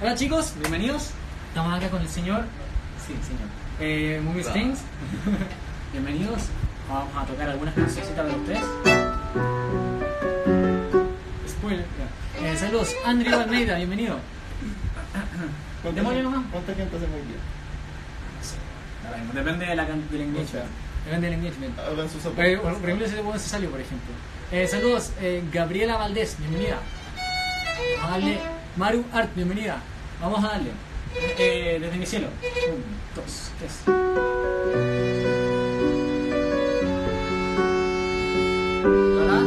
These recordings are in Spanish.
Hola chicos, bienvenidos. Estamos acá con el señor. Sí, señor. Eh, Movie. Strings. bienvenidos. Vamos a tocar algunas cancioncitas de los tres. Spoiler. Eh, saludos, Andrew Almeida, bienvenido. ¿Cuánta Démosle gente- nomás. ¿Cuánta gente hace muy bien? Ahora mismo, Depende de la, del engagement. Depende del engagement. Sus Eh, por ejemplo, ese se salió, por ejemplo. Eh, saludos, eh, Gabriela Valdés, bienvenida. Darle. Maru Art, bienvenida. Vamos a darle. Eh, desde mi cielo. Un, dos, tres. Hola.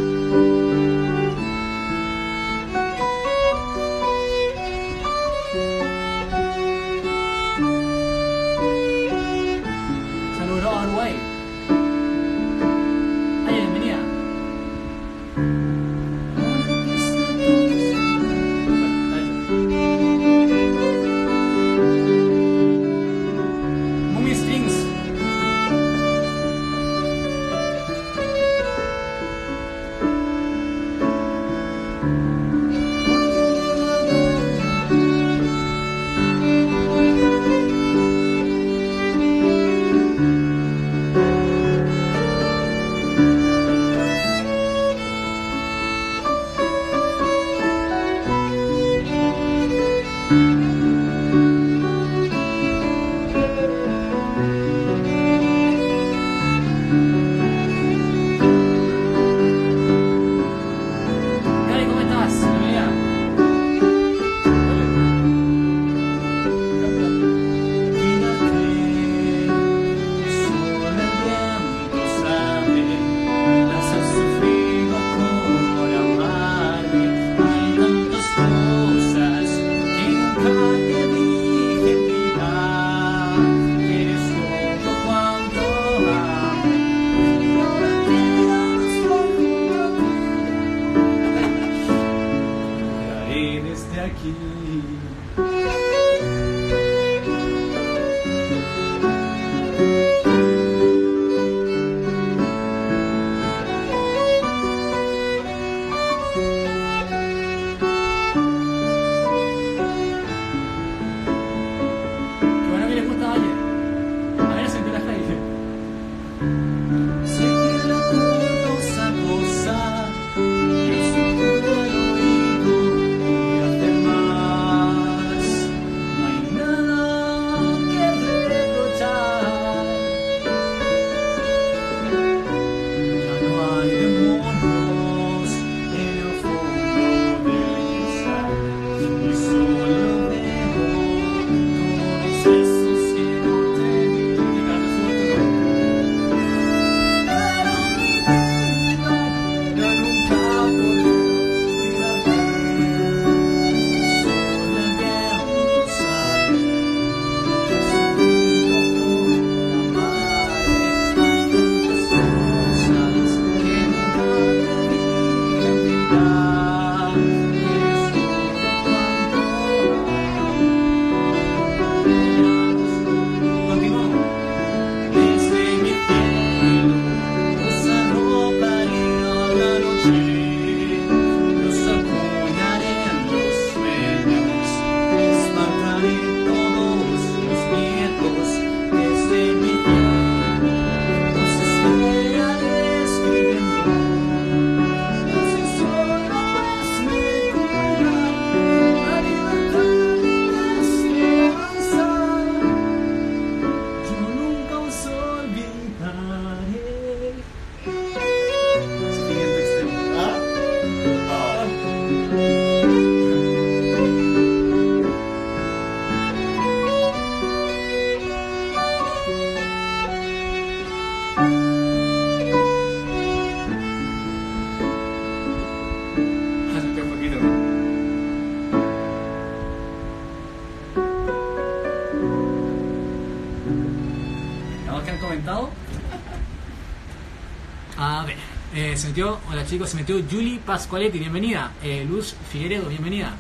Metió, hola chicos, se metió Julie Pascualetti, bienvenida. Eh, Luz Figueredo, bienvenida.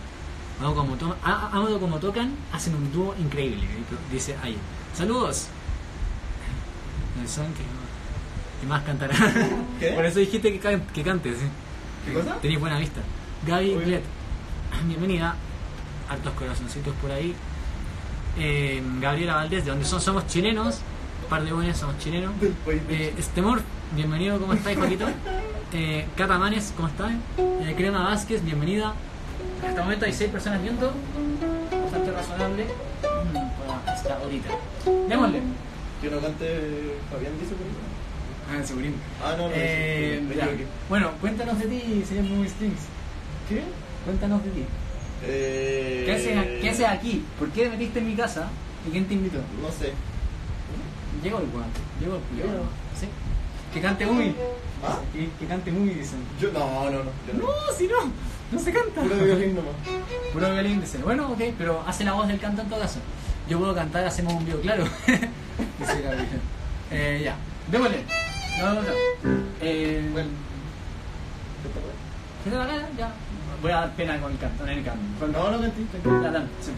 Amo como, to- a- amo como tocan, hacen un dúo increíble, dice ahí. Saludos. Que, más cantará. ¿Qué? Por eso dijiste que, can- que cantes. ¿sí? ¿Qué cosa? Tenéis buena vista. Gaby. Glet, bienvenida. hartos corazoncitos por ahí. Eh, Gabriela Valdés, de donde son, somos chilenos, un par de buenos somos chilenos. Eh, Estemor, bienvenido, ¿cómo estáis, Joaquito? Eh, Cata Manes, ¿cómo estás? Eh, Crema Vázquez, bienvenida. Hasta el momento hay 6 personas viendo, bastante razonable mm, para hasta ahorita. Démosle. Que no cante Fabián dice. Ah, segurín. Ah, no, no, Eh, ya. equivoqué. Bueno, cuéntanos de ti, señor Movie Strings. ¿Qué? Cuéntanos de ti. Eh, ¿Qué haces, ¿Qué haces aquí? ¿Por qué te metiste en mi casa? ¿Y quién te invitó? No sé. Llegó el guante, llegó el. Llegó. ¿Sí? Que cante muy. ¿Ah? Que, que cante muy, dicen. Yo, no, no, no. yo no. No, si no, no se canta. Puro violín nomás. Puro violín, dice. Bueno, ok, pero hace la voz del canto en todo caso. Yo puedo cantar, hacemos un video claro. dice Gabriel. Eh, ya, démosle. No, no, no. Eh, Bueno. ¿qué te va a dar? Ya. Voy a dar pena con el canto, en el canto. Con- No, no cantí. Ya, dale, sí.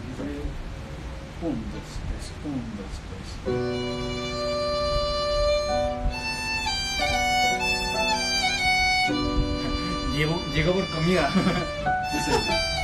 Un, dos, tres, un, dos, tres. Llegó, llegó por comida.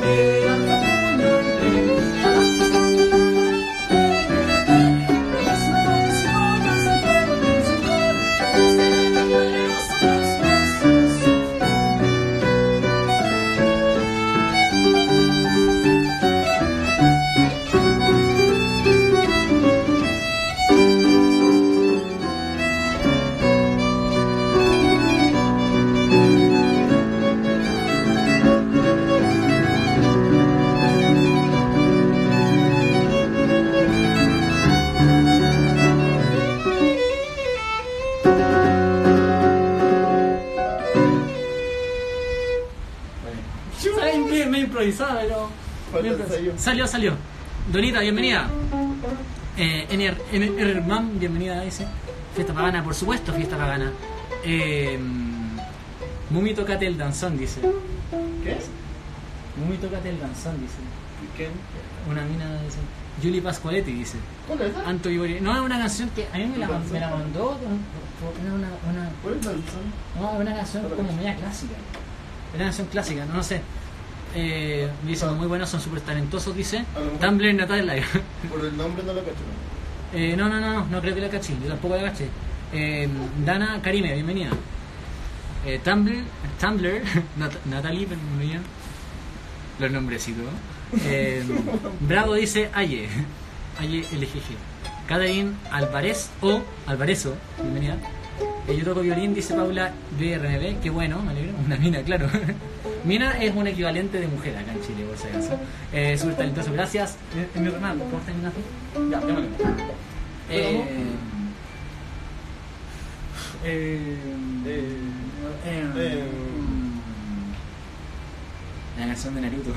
Hey. Salió, salió. Donita, bienvenida. Eh, Enerman, bienvenida, dice. Fiesta pagana, por supuesto, fiesta pagana. Eh, Mumi, tocate el danzón, dice. ¿Qué? Mumi, tocate el danzón, dice. ¿Quién? Una mina, dice. Julie Pascualetti, dice. ¿Cuál es? Anto. No, es una canción que a mí me la, me la mandó. Era una, una, ¿Cuál es Danzón? no, una canción como media clásica. Una canción clásica, no, no sé. Eh, dice, muy buenos, son súper talentosos, dice. Tumblr Natal Live. Por el nombre no lo cacho. ¿no? Eh, no, no, no, no, creo que la caché, yo tampoco la caché. Eh, Dana Karime, bienvenida. Eh, Tumblr, Tumblr, Nat- Natalie, bienvenida. Los nombrecitos. Eh, Bravo dice Aye, Aye LGG. Catherine Alvarez o Alvarezo, bienvenida. Eh, yo toco violín, dice Paula BRNB, qué bueno, me alegro. Una mina, claro. Mina es un equivalente de mujer acá en Chile, por si acaso. Eh, súper talentoso, gracias. Eh, mi hermano, ¿cómo Ignacio? Ya, llámale. Eh, eh, Eh, eh, eh. La canción de Naruto.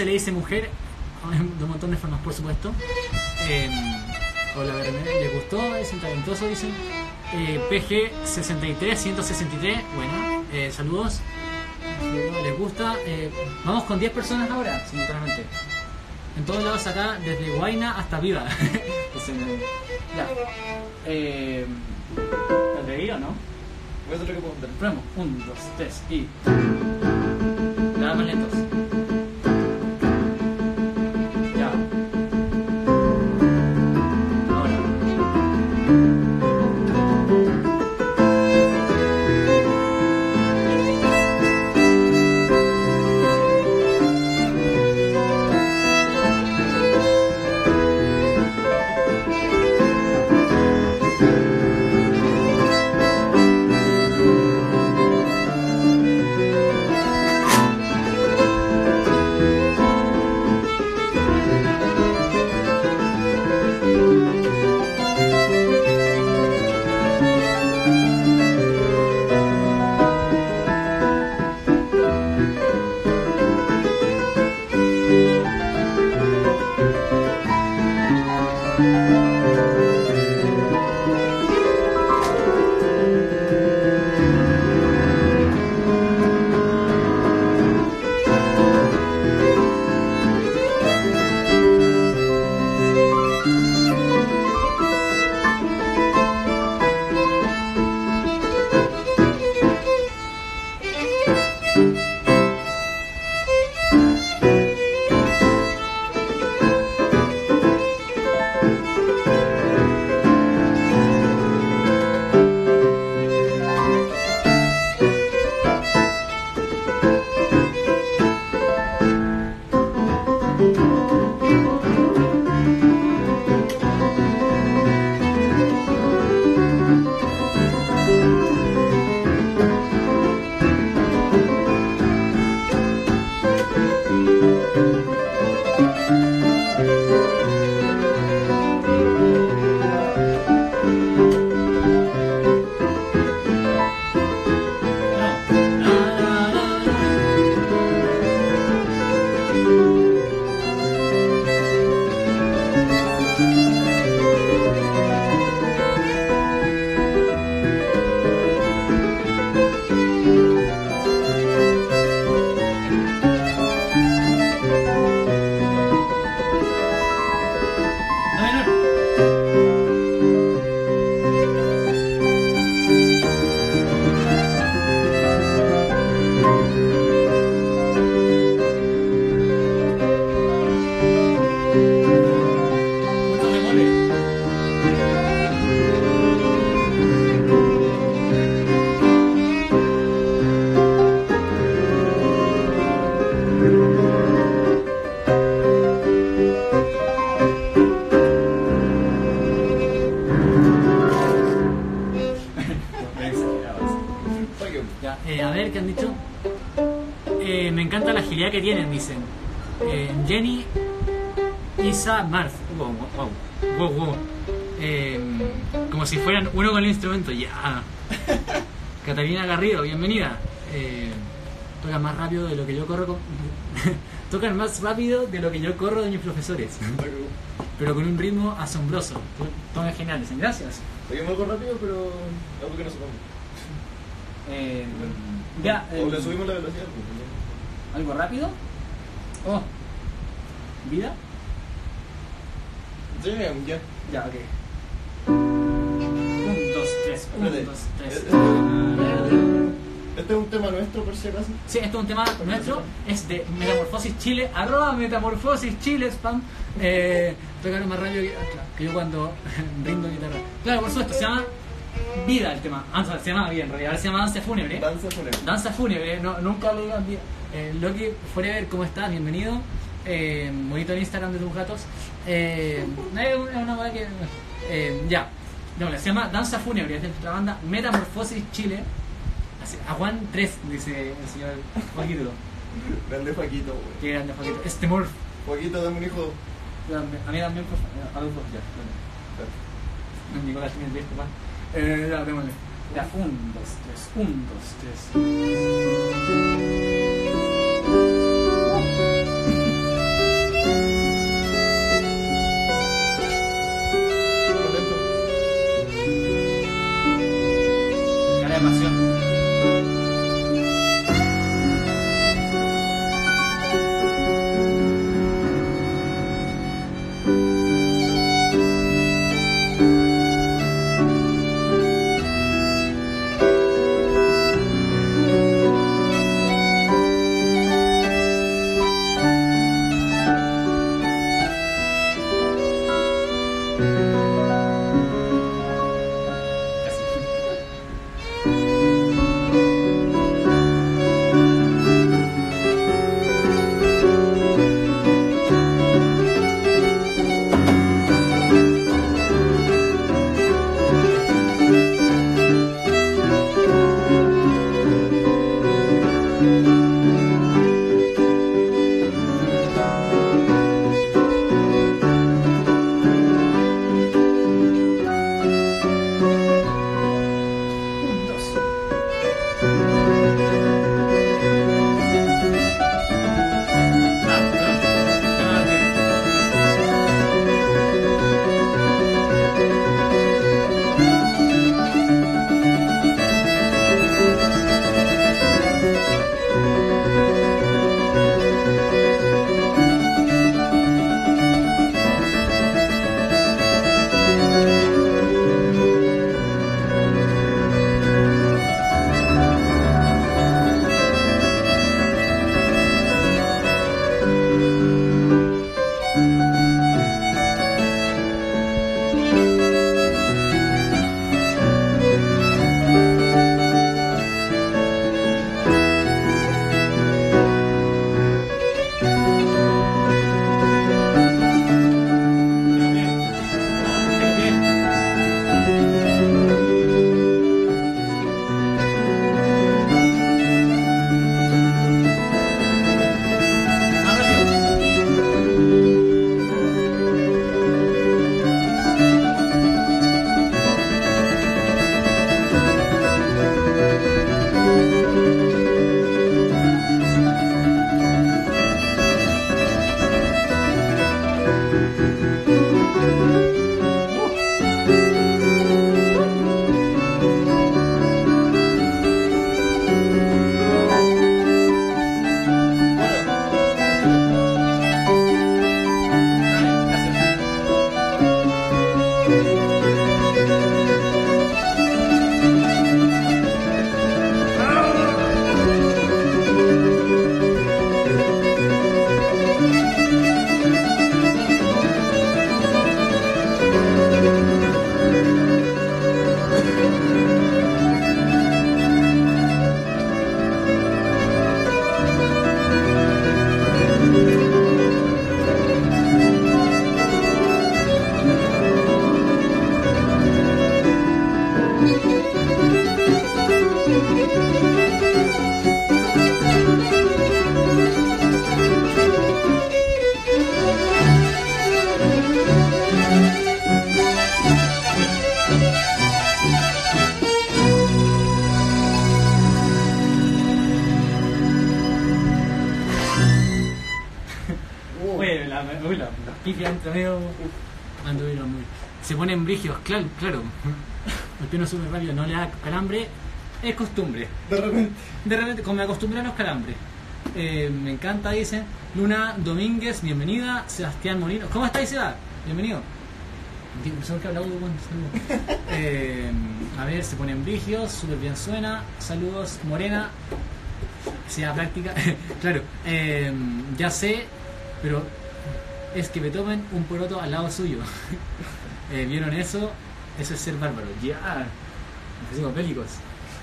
Se le dice mujer de un montón de formas, por supuesto. Eh, hola, Bernet, ¿le gustó? Es un talentoso, dicen. Eh, PG 63, 163, bueno, eh, saludos. ¿Les gusta? Eh, vamos con 10 personas ahora, simultáneamente. En todos lados acá, desde Guaina hasta Viva. Ya. Eh, ¿Te o no? voy a que. Probemos. Un, dos, tres y. Nada más lentos. Catalina Garrido, bienvenida. Eh, tocan más rápido de lo que yo corro. Con... tocan más rápido de lo que yo corro de mis profesores. Pero con un ritmo asombroso. Tocan genial, dicen gracias. Seguimos algo rápido, pero algo que no sepamos. Eh, ya, O eh, le subimos la velocidad. pues, ¿Algo rápido? Oh. ¿Vida? Sí, ya. Ya, ok. Un tema nuestro, por si acaso. Sí, esto es un tema nuestro, es de Metamorfosis Chile, arroba Metamorfosis Chile, spam. Eh, más rápido que, ah, claro, que yo cuando rindo guitarra. Claro, por supuesto, se llama Vida el tema. Ah, se llama Vida en realidad, ahora se llama Danza Fúnebre. Danza fúnebre. Danza Fúnebre, no, nunca le digan vida. Eh, Loki Forever, ¿cómo estás? Bienvenido. Eh, bonito el Instagram de tus gatos. Eh, es una- weá que. eh, ya, no, se llama Danza Fúnebre, es de la banda Metamorfosis Chile. Así, Aguan 3, dice el señor Joaquito. Grande Faquito, güey. Qué grande Joaquito. Este morph. Joaquito, dame un hijo. A mí también, por favor. A los dos, ya. bueno. Nicolás tiene el viejo, pa. Eh, ya, démosle. Ya, un, dos, tres, un, dos, tres. Anduvieron muy. Se ponen brigios, claro, claro. El piano sube rápido, no le da calambre, es costumbre. De repente. De repente, como me acostumbré a los calambres. Eh, me encanta, dice. Luna Domínguez, bienvenida. Sebastián Molino. ¿Cómo estáis, Seba? Bienvenido. Que bueno, saludos. Eh, a ver, se ponen brigios, súper bien suena. Saludos, Morena. Sea práctica. claro, eh, ya sé, pero es que me tomen un poroto al lado suyo. Eh, ¿Vieron eso? Eso es ser bárbaro. Ya. Nos bélicos.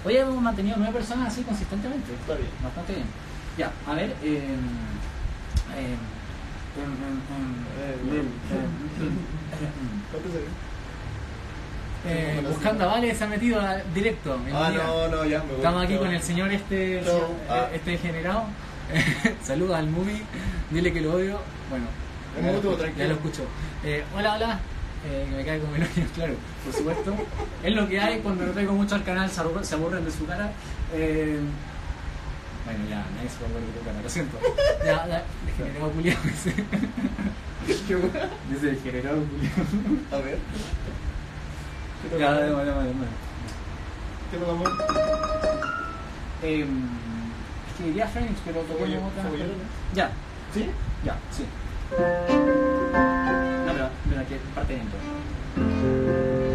Hoy hemos mantenido nueve personas así consistentemente. Está bien. Bastante bien. Ya, a ver. Eh, buscando a Vale se ha metido a- directo. Ah, no, no, ya me voy. Estamos aquí con el señor este, eh, Ah. este degenerado. Saluda al movie, dile que lo odio. Bueno, Un ya lo minuto, escucho, tranquilo. ya lo escucho. Eh, hola, hola. Eh, que me cae como el claro, por supuesto. es lo que hay cuando no traigo mucho al canal, se aburren, de su cara. Eh, bueno, ya, nadie se va a aburrir de tu cara, lo siento. Ya, ya, degenerado culiado. Dice, degenerado culiado. A ver. Ya, ya, ya, ya, ya. ¿Qué tocamos? Eh, es que diría Phoenix, pero Cebollero, otra. Ya, ¿Sí? ya, sí. No, pero, pero aquí parte dentro.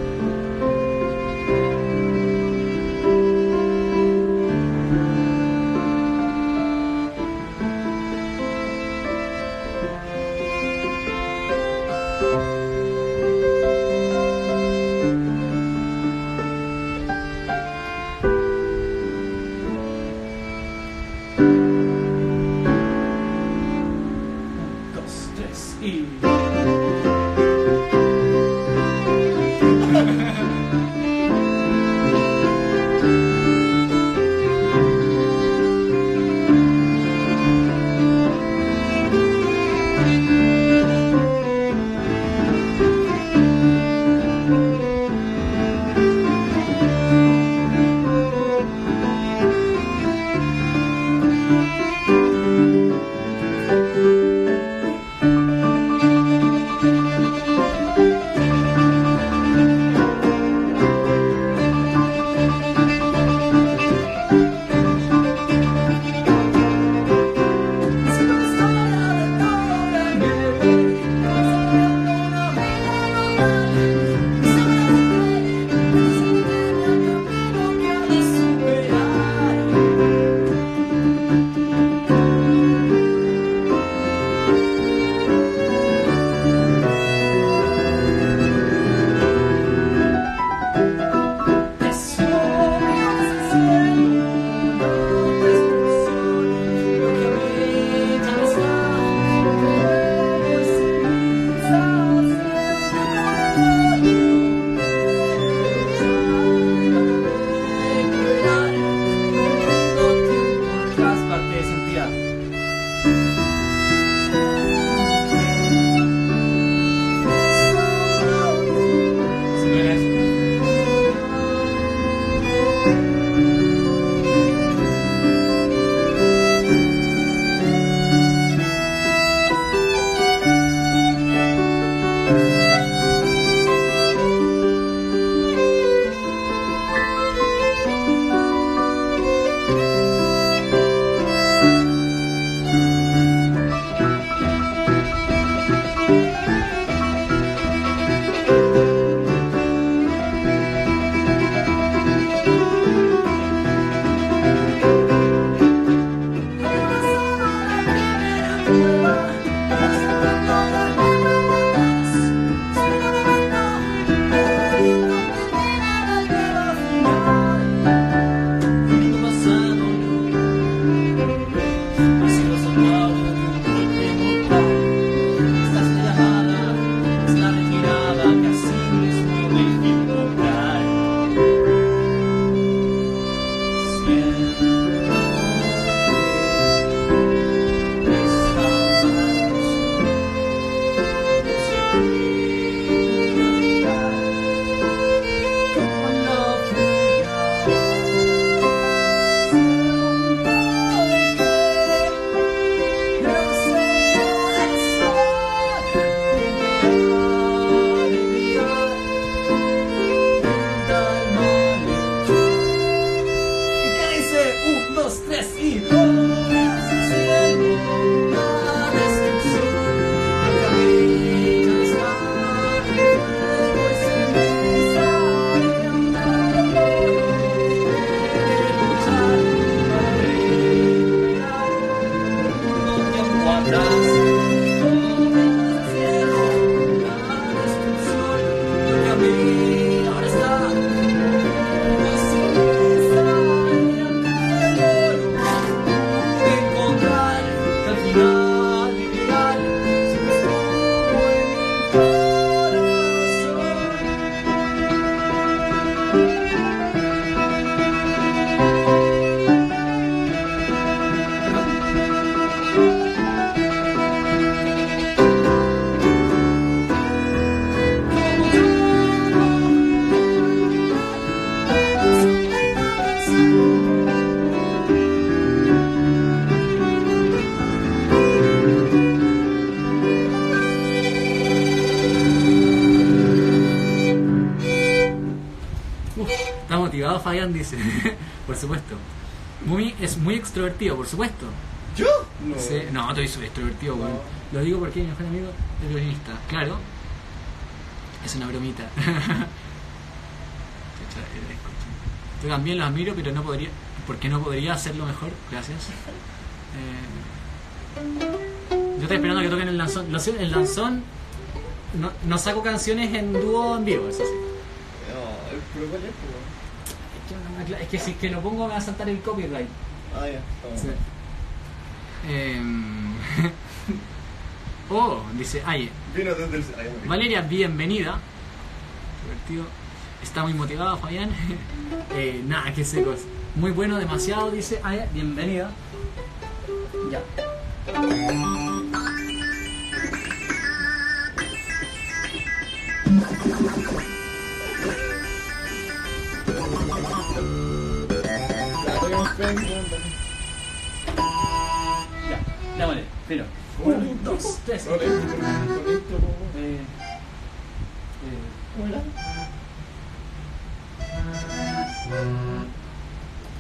Dice. por supuesto. Muy, es muy extrovertido, por supuesto. ¿Yo? No. Sí, no, estoy extrovertido, weón. Lo digo porque mi mejor amigo es violinista. Claro. Es una bromita. Yo también los admiro, pero no podría. Porque no podría hacerlo mejor. Gracias. Eh, yo estoy esperando a que toquen el lanzón. Lo sé, el lanzón. No, no saco canciones en dúo en vivo, eso sí. Que, si es que lo pongo me va a saltar el copyright. Ah, ya. Sí. Em, oh, dice, ay, Vino desde el. Ay, ya me- Valeria, bienvenida. Divertido. Está muy motivado, Fabián. Eh, nada, qué secos. Muy bueno, demasiado, dice. Aya, bienvenida. Ya. Ya, toquemos Penguin. Ya, démosle, pero. Un, dos, tres. Eh, eh,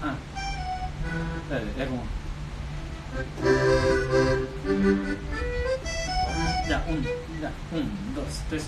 ah. Dale, ya como. Ya, un, ya, un, dos, tres.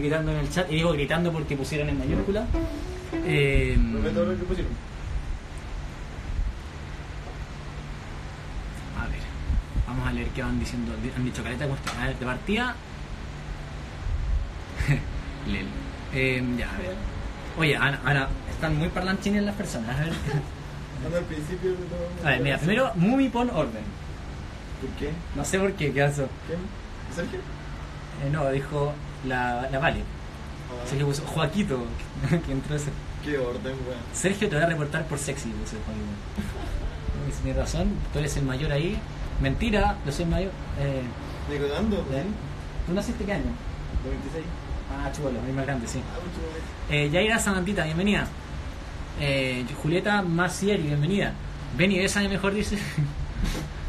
Gritando en el chat, y digo gritando porque pusieron en mayúscula. Eh, a ver, vamos a leer qué van diciendo. Han dicho caleta de. A ver, de partida. Lel. Eh, ya, a ver. Oye, ahora están muy parlanchines las personas. A ver, Ando al principio de todo. a ver mira, primero, Mumi pon orden. ¿Por qué? No sé por qué, ¿qué pasó? ¿Quién? ¿Sergio? Eh, no, dijo la, la Vale. Ah, Sergio puso Joaquito, que entró ese. Qué orden, weón. Sergio te voy a reportar por sexy, puso Joaquito. Dice, Tienes razón, tú eres el mayor ahí. Mentira, yo soy el mayor. Eh, Digo, dando, ¿eh? ¿Tú naciste qué año? 96. Ah, chulo, es más grande, sí. Ah. Eh, Yaira Samantita, bienvenida. Eh, Julieta Macieri, bienvenida. Ven y bésame mejor, dice.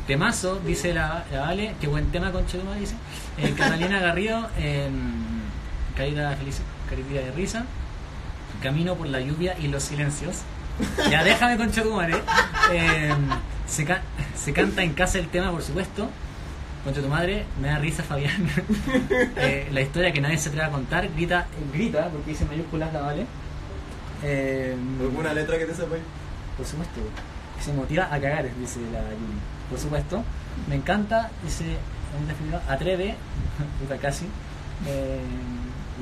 Temazo, dice la, la Vale. Qué buen tema, con Cheluma, dice. Eh, Catalina Garrido, eh, carita feliz, carita de risa. Camino por la lluvia y los silencios. Ya déjame con Chetumare. Eh, se, ca- se canta en casa el tema, por supuesto. Concha tu madre, me da risa Fabián. Eh, la historia que nadie se atreve a contar, grita, grita, porque dice mayúsculas la vale. Eh, ¿Alguna letra que te sepáis? por supuesto, que se motiva a cagar, dice la Yumi. Por supuesto, me encanta, definitiva, atreve, puta casi, eh,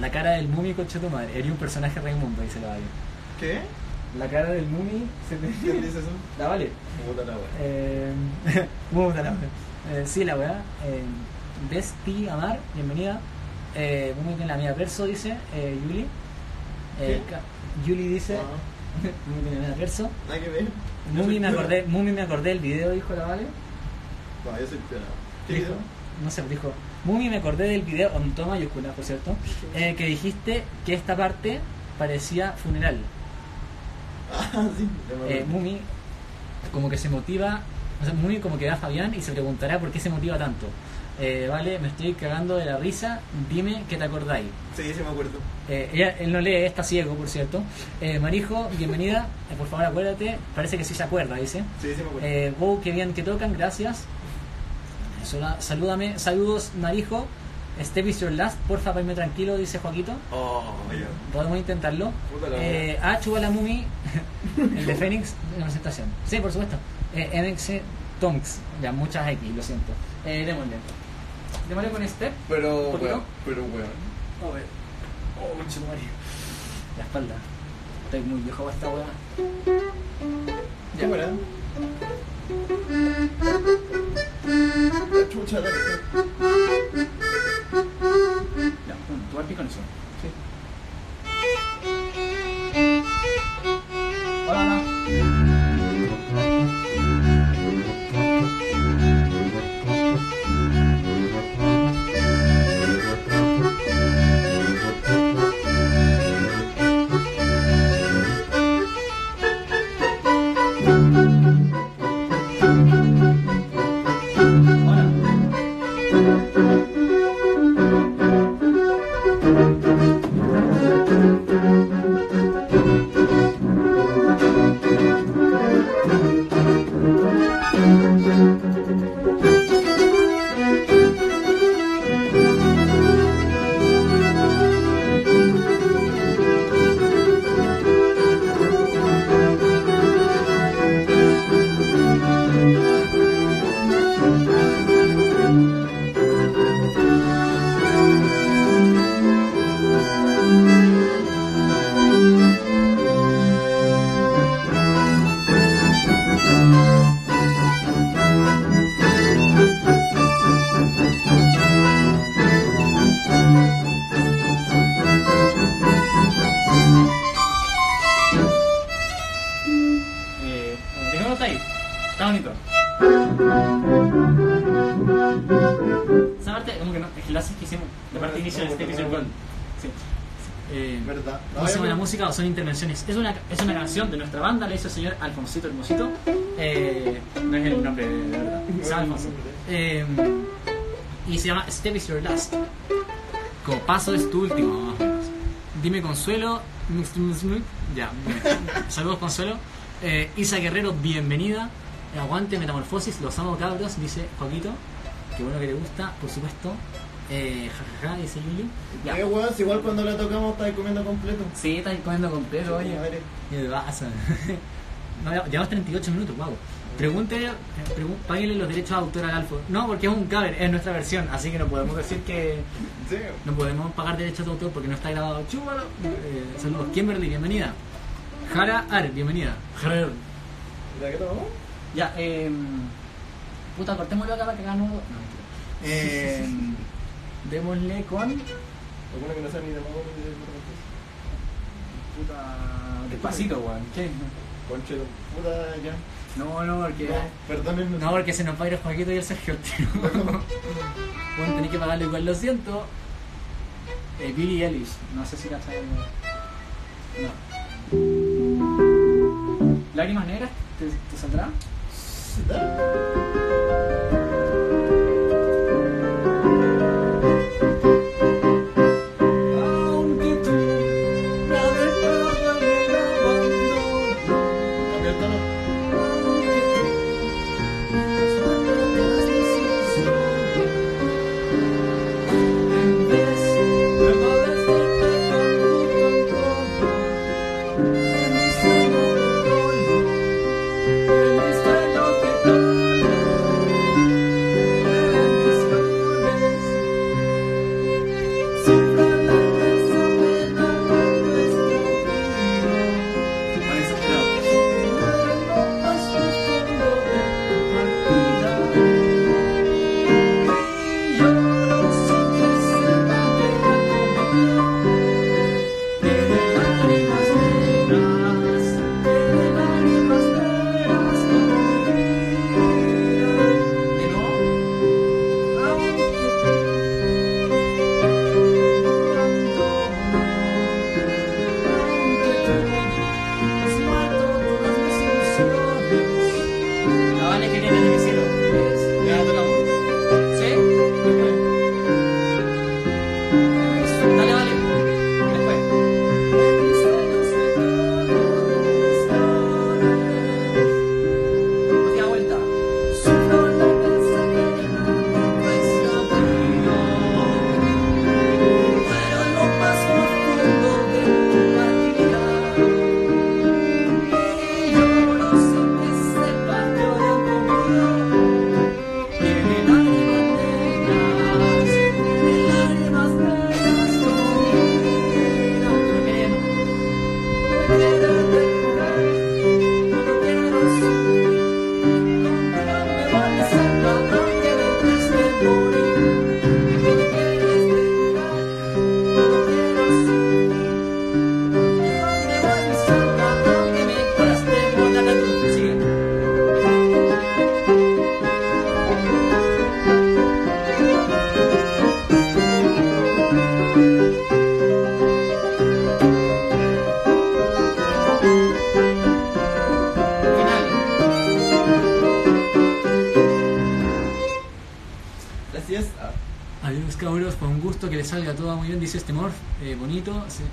la cara del mumi concha tu madre. Eres un personaje Raimundo, dice la vale. ¿Qué? La cara del mumi se te ¿Quién dice eso? La vale. Puta la. Eh, puta la wea. Eh, sí, la weá. Eh, Besti Amar, bienvenida. Eh, muy bien, la mía verso, dice eh, Yuli. Eh, Yuli dice. Ah, muy bien, la mía verso. nada que ver. Mumi me acordé, Mumi me acordé del video, dijo la Vale. Va, yo soy. ¿Qué Dijo, video? no sé, dijo. Mumi me acordé del video, con toma mayúscula, por cierto, eh, que dijiste que esta parte parecía funeral. Ah, sí. Eh. Mumi como que se motiva, o sea, Mumi como que ve a Fabián y se preguntará por qué se motiva tanto. Eh, vale, me estoy cagando de la risa, dime que te acordáis. Sí, sí me acuerdo. Eh, ella- él no lee, está ciego, por cierto. Eh, Marijo, bienvenida, Eh, por favor acuérdate, parece que sí se acuerda, dice. Sí, sí me acuerdo. Eh, wow, qué bien que tocan, gracias. Sola- salúdame, saludos Marijo. Step is your last, porfa, para irme tranquilo, dice Joaquito. Oh, ya. Podemos intentarlo. La Eh, ah, Chuba la Mumi, el de Fénix, en presentación. Sí, por supuesto. Eh, MX Tonks, ya muchas X, lo siento. Eh, démosle. Démosle con Step. Pero, ¿Por qué weón, pero weón. A ver. Oh, conchetumare. La espalda. Estoy muy viejo para esta weá. ¿Qué weón? La chucha la Ya, tú vas con eso. Intervenciones? Es una, es una canción de nuestra banda, la hizo el señor Alfonsito Hermosito. Eh, no es el nombre de verdad, llama Alfonso. Eh, y se llama Step is Your Last. Como paso es tu último. Dime Consuelo. Ya. Saludos Consuelo. Eh, Isa Guerrero, bienvenida. Aguante Metamorfosis, los amo cabros, dice Joaquito. Qué bueno que te gusta, por supuesto. Eh, jajaja, dice Yuli. Ya. Eh, weón, si igual cuando la tocamos estáis comiendo completo. Sí, estás comiendo completo, oye. ¿Qué pasa? No, ya- llevamos 38 minutos, wow. Pregúntele, pregun- páguenle los derechos de autor al Alfo. No, porque es un cover, es nuestra versión, así que no podemos decir que Sí. no podemos pagar derechos de autor porque no está grabado. Chúbalo. Eh, saludos, Kimberly, bienvenida. Jara Ar, bienvenida. Jara. ¿La que tomamos? Ya, eh. Puta, cortémoslo acá para que nudo. No, mentira. Eh, démosle con. Alguna que no sea ni de mago ni de Puta. Despacito, weón. ¿Qué? Conche, puta ya. No, no, porque. No, perdónenme. No, porque se nos va a ir el Joaquito y el Sergio tiro. bueno, tenéis que pagarle igual, lo siento. Eh, Billy Ellis, no sé si la sabes. No. ¿Lágrimas negras? ¿Te, te saldrá? Sí,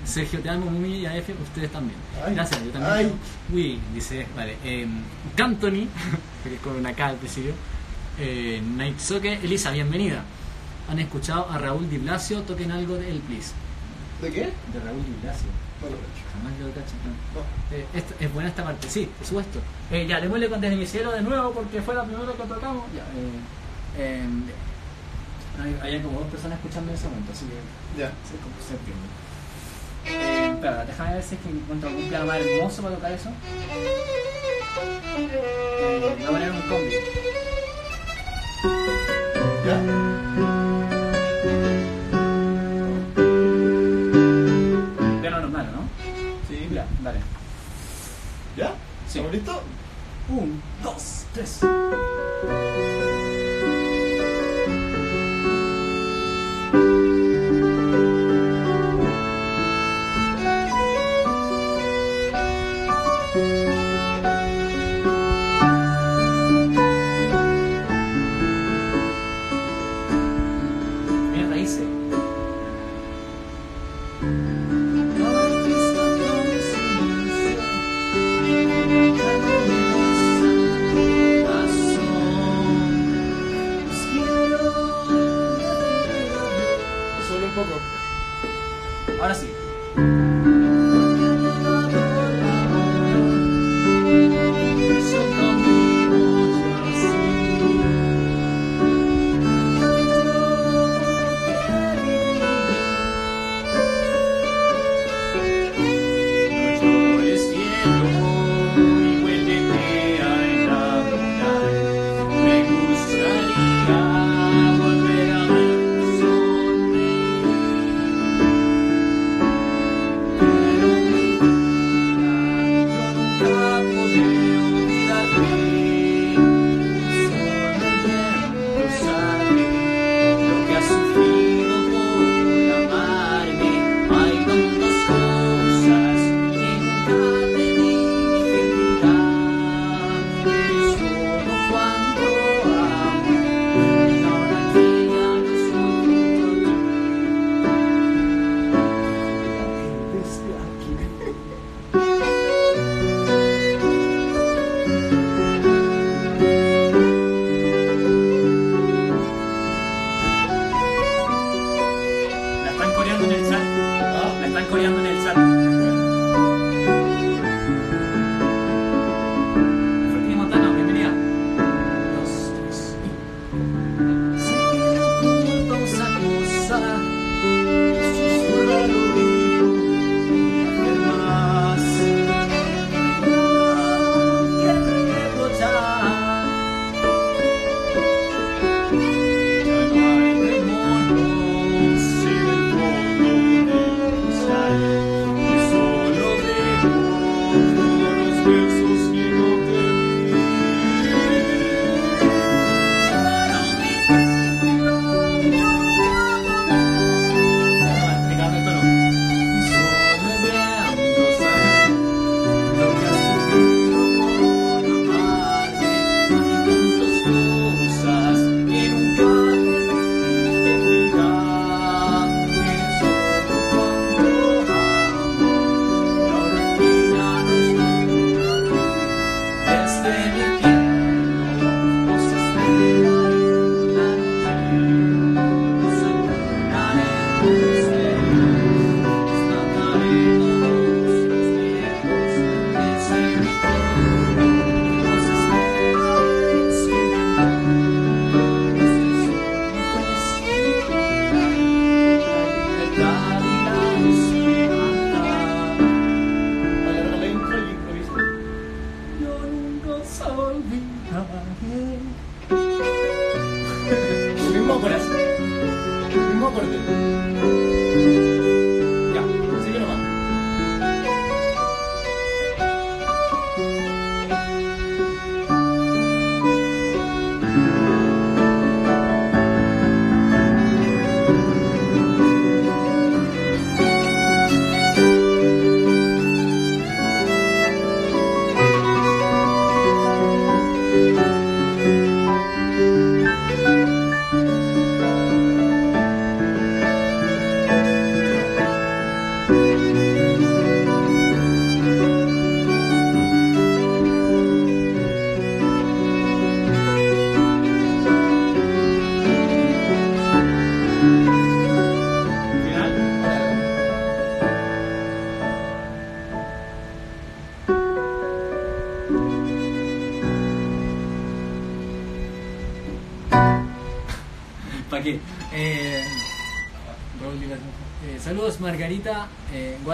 Sergio, te amo, Mumi y AF, ustedes también. Ay. Gracias, yo también. Ay. Uy, dice, vale. Eh, Cantony, que es con una K al principio. Eh, Night Soke, Elisa, bienvenida. ¿Han escuchado a Raúl Di Blasio? Toquen algo de él, please. ¿De qué? De Raúl Di Blasio. Jamás lo cacho. no. No. Eh, esta- es buena esta parte, sí, por supuesto. Eh, ya, démosle con Desde mi cielo de nuevo porque fue la primera que tocamos. Ya, eh, eh, hay, hay como dos personas escuchando en ese momento, así que Ya. se, se entiende. Espera, déjame ver si es que encuentro algún piano más hermoso para tocar eso. Eh, voy a poner un combi. ¿Ya? Piano normal, ¿no? Sí. Ya, dale. ¿Ya? Sí. ¿Estamos listos? Un, dos, tres. Mira,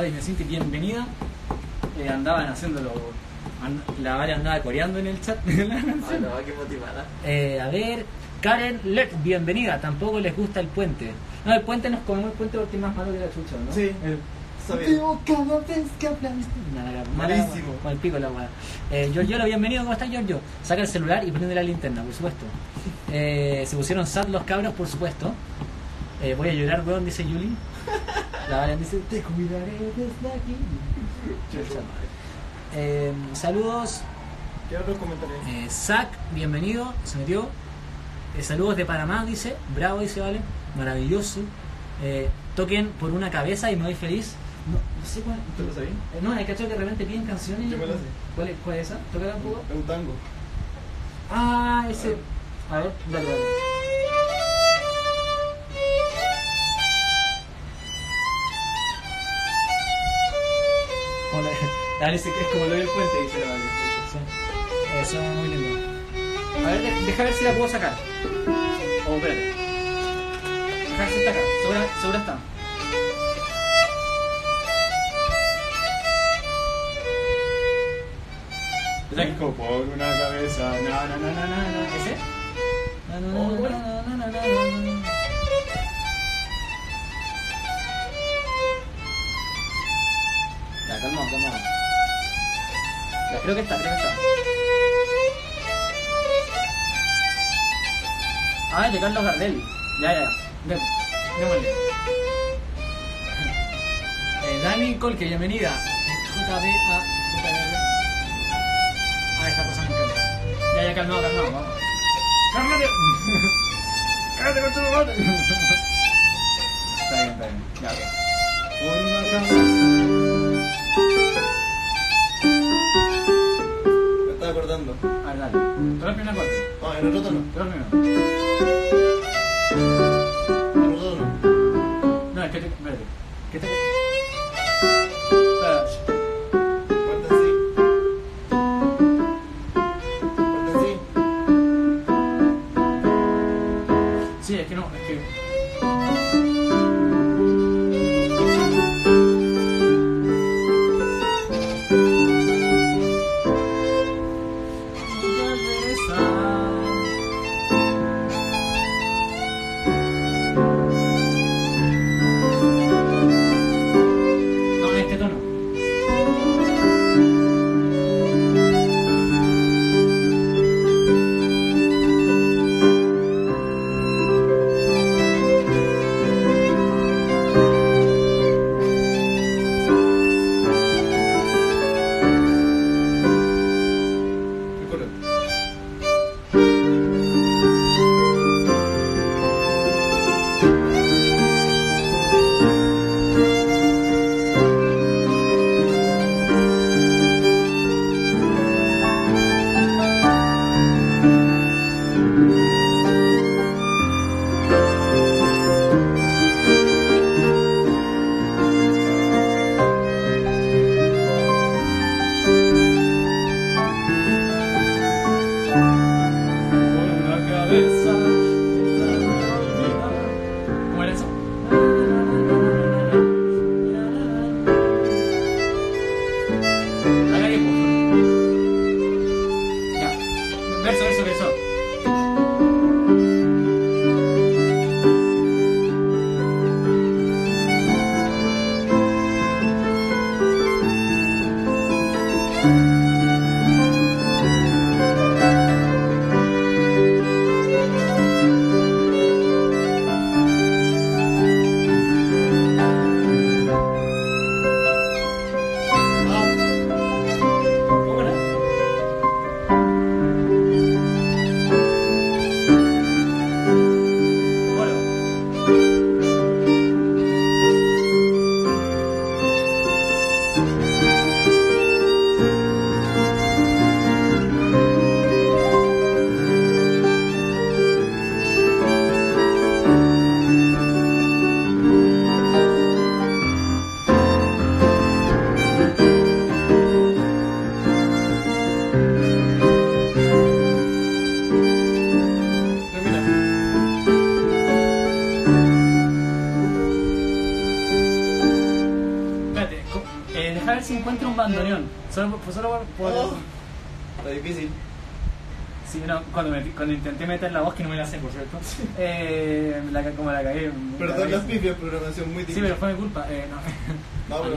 eh, Guada y Mecinti, bienvenida. Eh, andaban haciéndolo, and- la Vale andaba coreando en el chat. de la Ah, canción. no, qué motivada. Eh, a ver, Karen Leck, bienvenida. Tampoco les gusta el puente. No, el puente nos comemos el puente porque es más malo que la chucha, ¿no? Sí. El- Malísimo. Con el pico la weá. Eh, Giorgio, bienvenido, ¿cómo estás, Giorgio? Saca el celular y prende la linterna, por supuesto. Eh, se pusieron sad los cabros, por supuesto. Eh, voy a llorar, weón, dice Yuli. La Valen dice, te cuidaré desde aquí. Eh, saludos, ¿Qué otros comentarios? eh, Zach, bienvenido, se metió. Eh, saludos de Panamá, dice. Bravo, dice Vale. Maravilloso. Eh, toquen por una cabeza y me voy feliz. No, no sé cuál. ¿Tú lo sabías? Eh, no, hay cachado que de repente piden canciones. Yo me la sé. ¿Cuál es, cuál es esa? ¿Tócala un poco? Es un tango. Ah, ese. A ver, dale, dale. Como la- Dale, ese- es como lo del puente, dice la Vale. Sí. Eso es muy lindo. A ver, de- deja ver si la puedo sacar. Oh, espérate. Deja ver si está acá. Segura, segura está. Rico por una cabeza. No, no, no, no, no. ¿Ese? No, no, Oh, no, bueno. no, no, no, calmado, calmado. Ya, creo que está, creo que está. Ah, es de Carlos Gardel. Ya, ya, ya. Dé- Démosle. Eh, Dani Colque, bienvenida. JB a Ah, esa cosa me encanta. Ya, ya, calmado, calmado, vamos. ¡Cálmate! ¡Cállate con tu madre! Está bien, está bien. Ya, ok. Una estaba acordando. A ver, dale. Toca el primer corte. Ah, en el otro no. Primero. En el otro no. No, es que te... Espérate. ¿Qué te... Solo, por- solo por. Oh, está difícil. Sí, no, cuando, me, cuando intenté meter la voz, que no me la sé, por cierto. Eh, la, como la cagué. Perdón la las pifias, programación muy Sí, difícil. pero fue mi culpa. Eh, no. No, pero.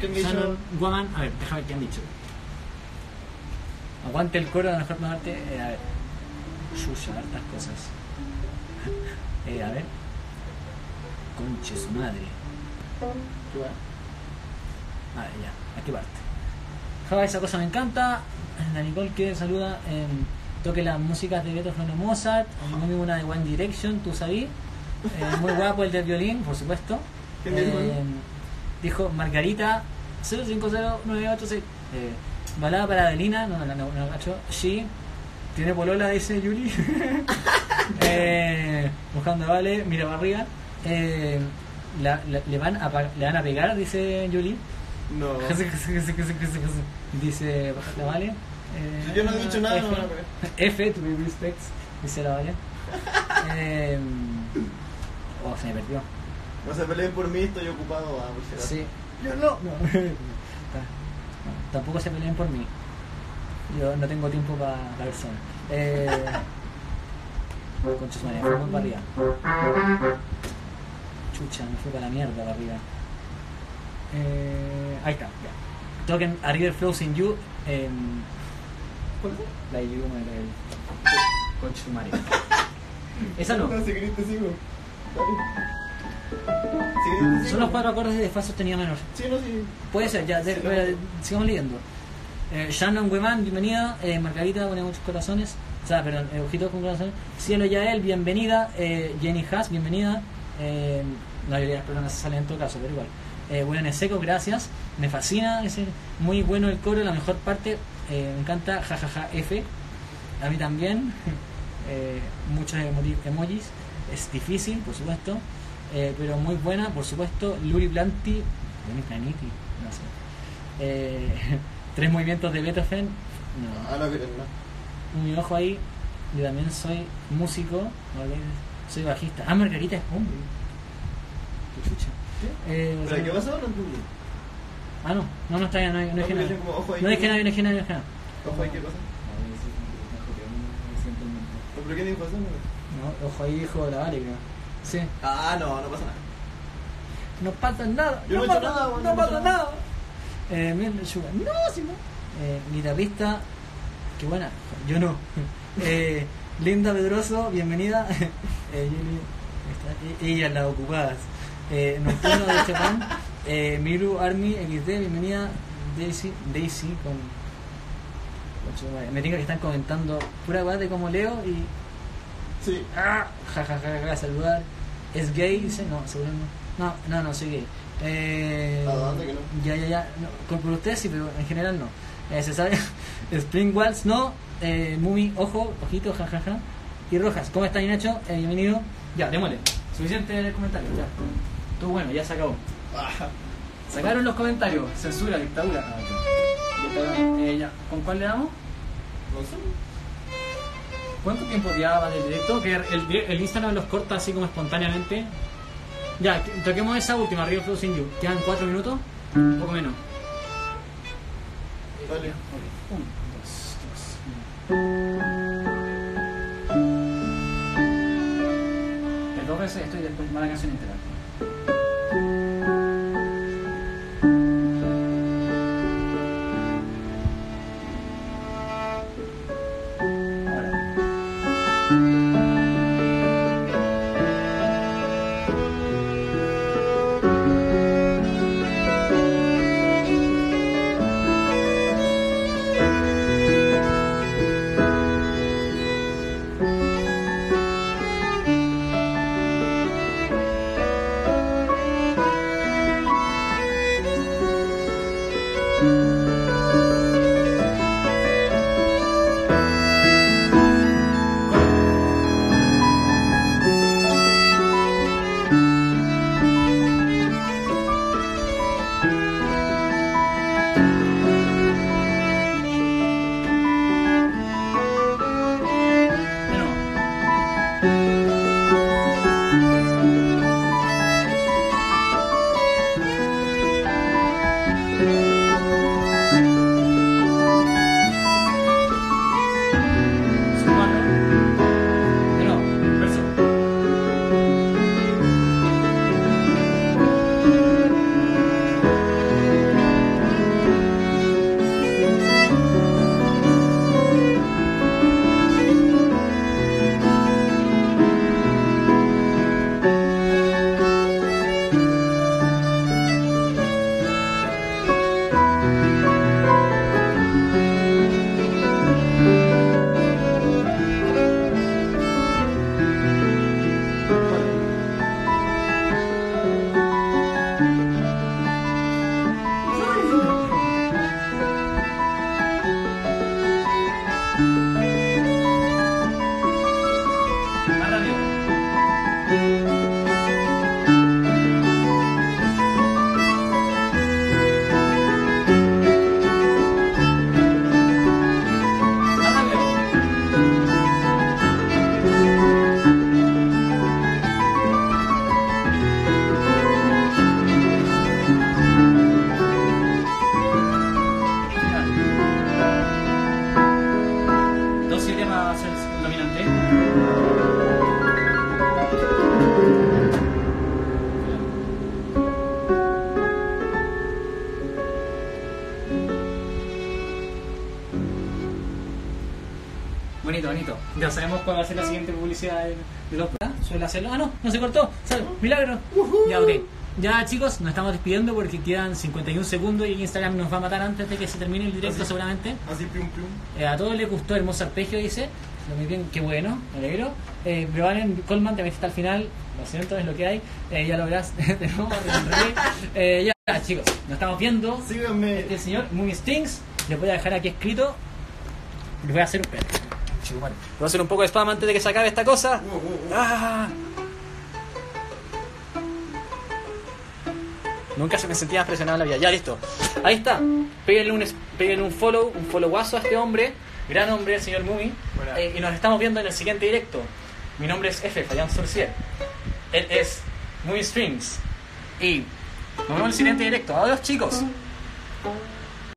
¿Qué han dicho? Shannon Woman, a ver, déjame ver qué han dicho. Aguante el coro, a lo mejor no arte. Eh, a ver. Hartas cosas. Eh, a ver. Conche su madre. ¿Qué va? A ver, ya, ¿a qué parte? Java, esa cosa me encanta. La Nicole que saluda. eh, toque las músicas de Beethoven o Mozart. Muy una de One Direction, tú sabí. Eh, muy guapo el del violín, por supuesto. Eh, dijo Margarita 050986. Eh, balada para Adelina, no, no, no, no, cacho. She tiene polola, dice Yuli. eh, buscando a Vale, mira para arriba. Eh, la- la- le, van a, le van a pegar, dice Yuli. No. dice la Vale. Eh, Yo no he dicho nada, F, no van a pegar. F, to be respects, dice la Vale. Eh, oh, se me perdió. No se peleen por mí, estoy ocupado. Ah, por. Sí. Yo no. no. Ta- no, Tampoco se peleen por mí. Yo no tengo tiempo para la persona. Eh, concha su madre, fue para arriba. Chucha, me fue para la mierda para arriba. Eh, ahí está, ya. Token A River Flows in You. Eh, ¿Cuál fue? la de You, me la. Esa no. No, si querés te sigo. Dale. Si querés te sigo. Son los cuatro acordes de Fa sostenido menor. Sí, no, sí. Puede ser, ya, de- Sí, sigamos leyendo. Eh, Shannon Weman, bienvenida. Eh, Margarita, pone muchos corazones. O sea, perdón, eh, ojitos con corazones. Cielo Yael, bienvenida. Jenny Haas, bienvenida. La mayoría de las personas se salen en todo caso, pero igual. Eh, bueno, seco, gracias. Me fascina, es muy bueno el coro, la mejor parte. Eh, me encanta, jajaja, F. A mí también. Eh, muchos emojis. Es difícil, por supuesto. Eh, pero muy buena, por supuesto. Luri Planiti, no sé. Eh, tres movimientos de Beethoven. No. Ah, no, no. Un ojo ahí. Yo también soy músico. Soy bajista. Ah, Margarita es hombre. Qué chucha. Eh, o ¿Pero sea, qué pasó? No entendí. Ah, no. No, no está bien. No, no, No, dije ahí No que- dije nada, no dije nada, no dije nada. Ojo ahí, ¿qué pasa? ¿No, ¿Pero qué dijo eso? No, ojo ahí, hijo de la vale, creo. Sí. Ah, no, no pasa nada. No pasa nada. Yo no he pasa, nada, no no pasa nada. nada. Eh, mira, Sugar. No, sí, no. Eh, guitarrista. Qué buena. Yo no. Eh, Linda Pedroso, bienvenida. Eh, Yuli, está- e- ellas las ocupadas. Eh, Nocturno de Chapán. Eh, Miru Army XD, bienvenida. Daisy, Daisy con. Me diga que están comentando pura de cómo leo y. Sí. Ah, ja, ja, ja, ja, saludar. ¿Es gay? Dice, no, seguro no. No, no, no, soy gay. Eh, ¿A dónde que no? Ya, ya, ya. No, con- por ustedes sí, pero en general no. Eh, se sabe. Spring Waltz, no. Eh, Mumi, ojo, ojito, ja, ja, ja. Y Rojas, ¿cómo estás, Nacho? Eh, bienvenido. Ya, démosle. Suficiente el comentario, ya. Todo bueno, ya se acabó. Sacaron los comentarios. Censura, dictadura. Eh, ya. ¿Con cuál le damos? no sé. ¿Cuánto tiempo llevaba del directo? Que el, el Instagram los corta así como espontáneamente. Ya, que- toquemos esa última, Rio Flow Sin You. Quedan 4 minutos, un poco menos. Dale. Ok, uno, dos, tres. El dos veces estoy después va la canción entera. Suele hacerlo. Ah, no, no se cortó. Sal, milagro. Ya, ok. Ya, chicos, nos estamos despidiendo porque quedan 51 segundos y Instagram nos va a matar antes de que se termine el directo, Así. seguramente. Así, pium, pium. Eh, a todos les gustó Hermoso Arpegio, dice. Muy bien, qué bueno, me alegro. Eh, Brebalen Colman también está al final. Lo siento, es lo que hay. Eh, ya lo verás de nuevo. Eh, ya, chicos, nos estamos viendo. Síganme. Este señor, Movie Stings, les voy a dejar aquí escrito. Les voy a hacer un perro. Voy a hacer un poco de spam antes de que se acabe esta cosa. Wow, wow, wow. Ah. Nunca se me sentía más presionado en la vida. Ya, listo. Ahí está. Péguenle un, péguenle un follow, un followazo a este hombre. Gran hombre, el señor. Buena. Eh, y nos estamos viendo en el siguiente directo. Mi nombre es F, Fayán Sorcier. Él es Movie Strings. Y nos vemos en el siguiente directo. Adiós, chicos.